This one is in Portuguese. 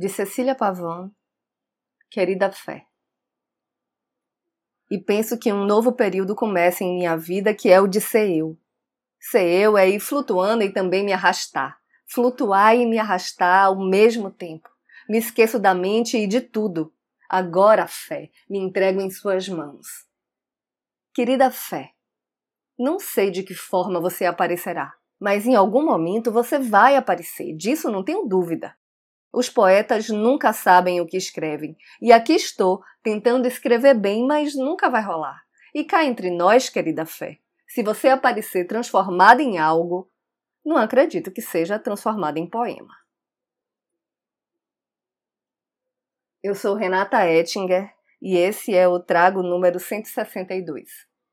de Cecília Pavão, Querida Fé. E penso que um novo período começa em minha vida que é o de ser eu. Ser eu é ir flutuando e também me arrastar. Flutuar e me arrastar ao mesmo tempo. Me esqueço da mente e de tudo. Agora, fé, me entrego em suas mãos. Querida fé, não sei de que forma você aparecerá, mas em algum momento você vai aparecer, disso não tenho dúvida. Os poetas nunca sabem o que escrevem, e aqui estou tentando escrever bem, mas nunca vai rolar. E cá entre nós, querida fé, se você aparecer transformada em algo, não acredito que seja transformada em poema. Eu sou Renata Ettinger e esse é o Trago número 162.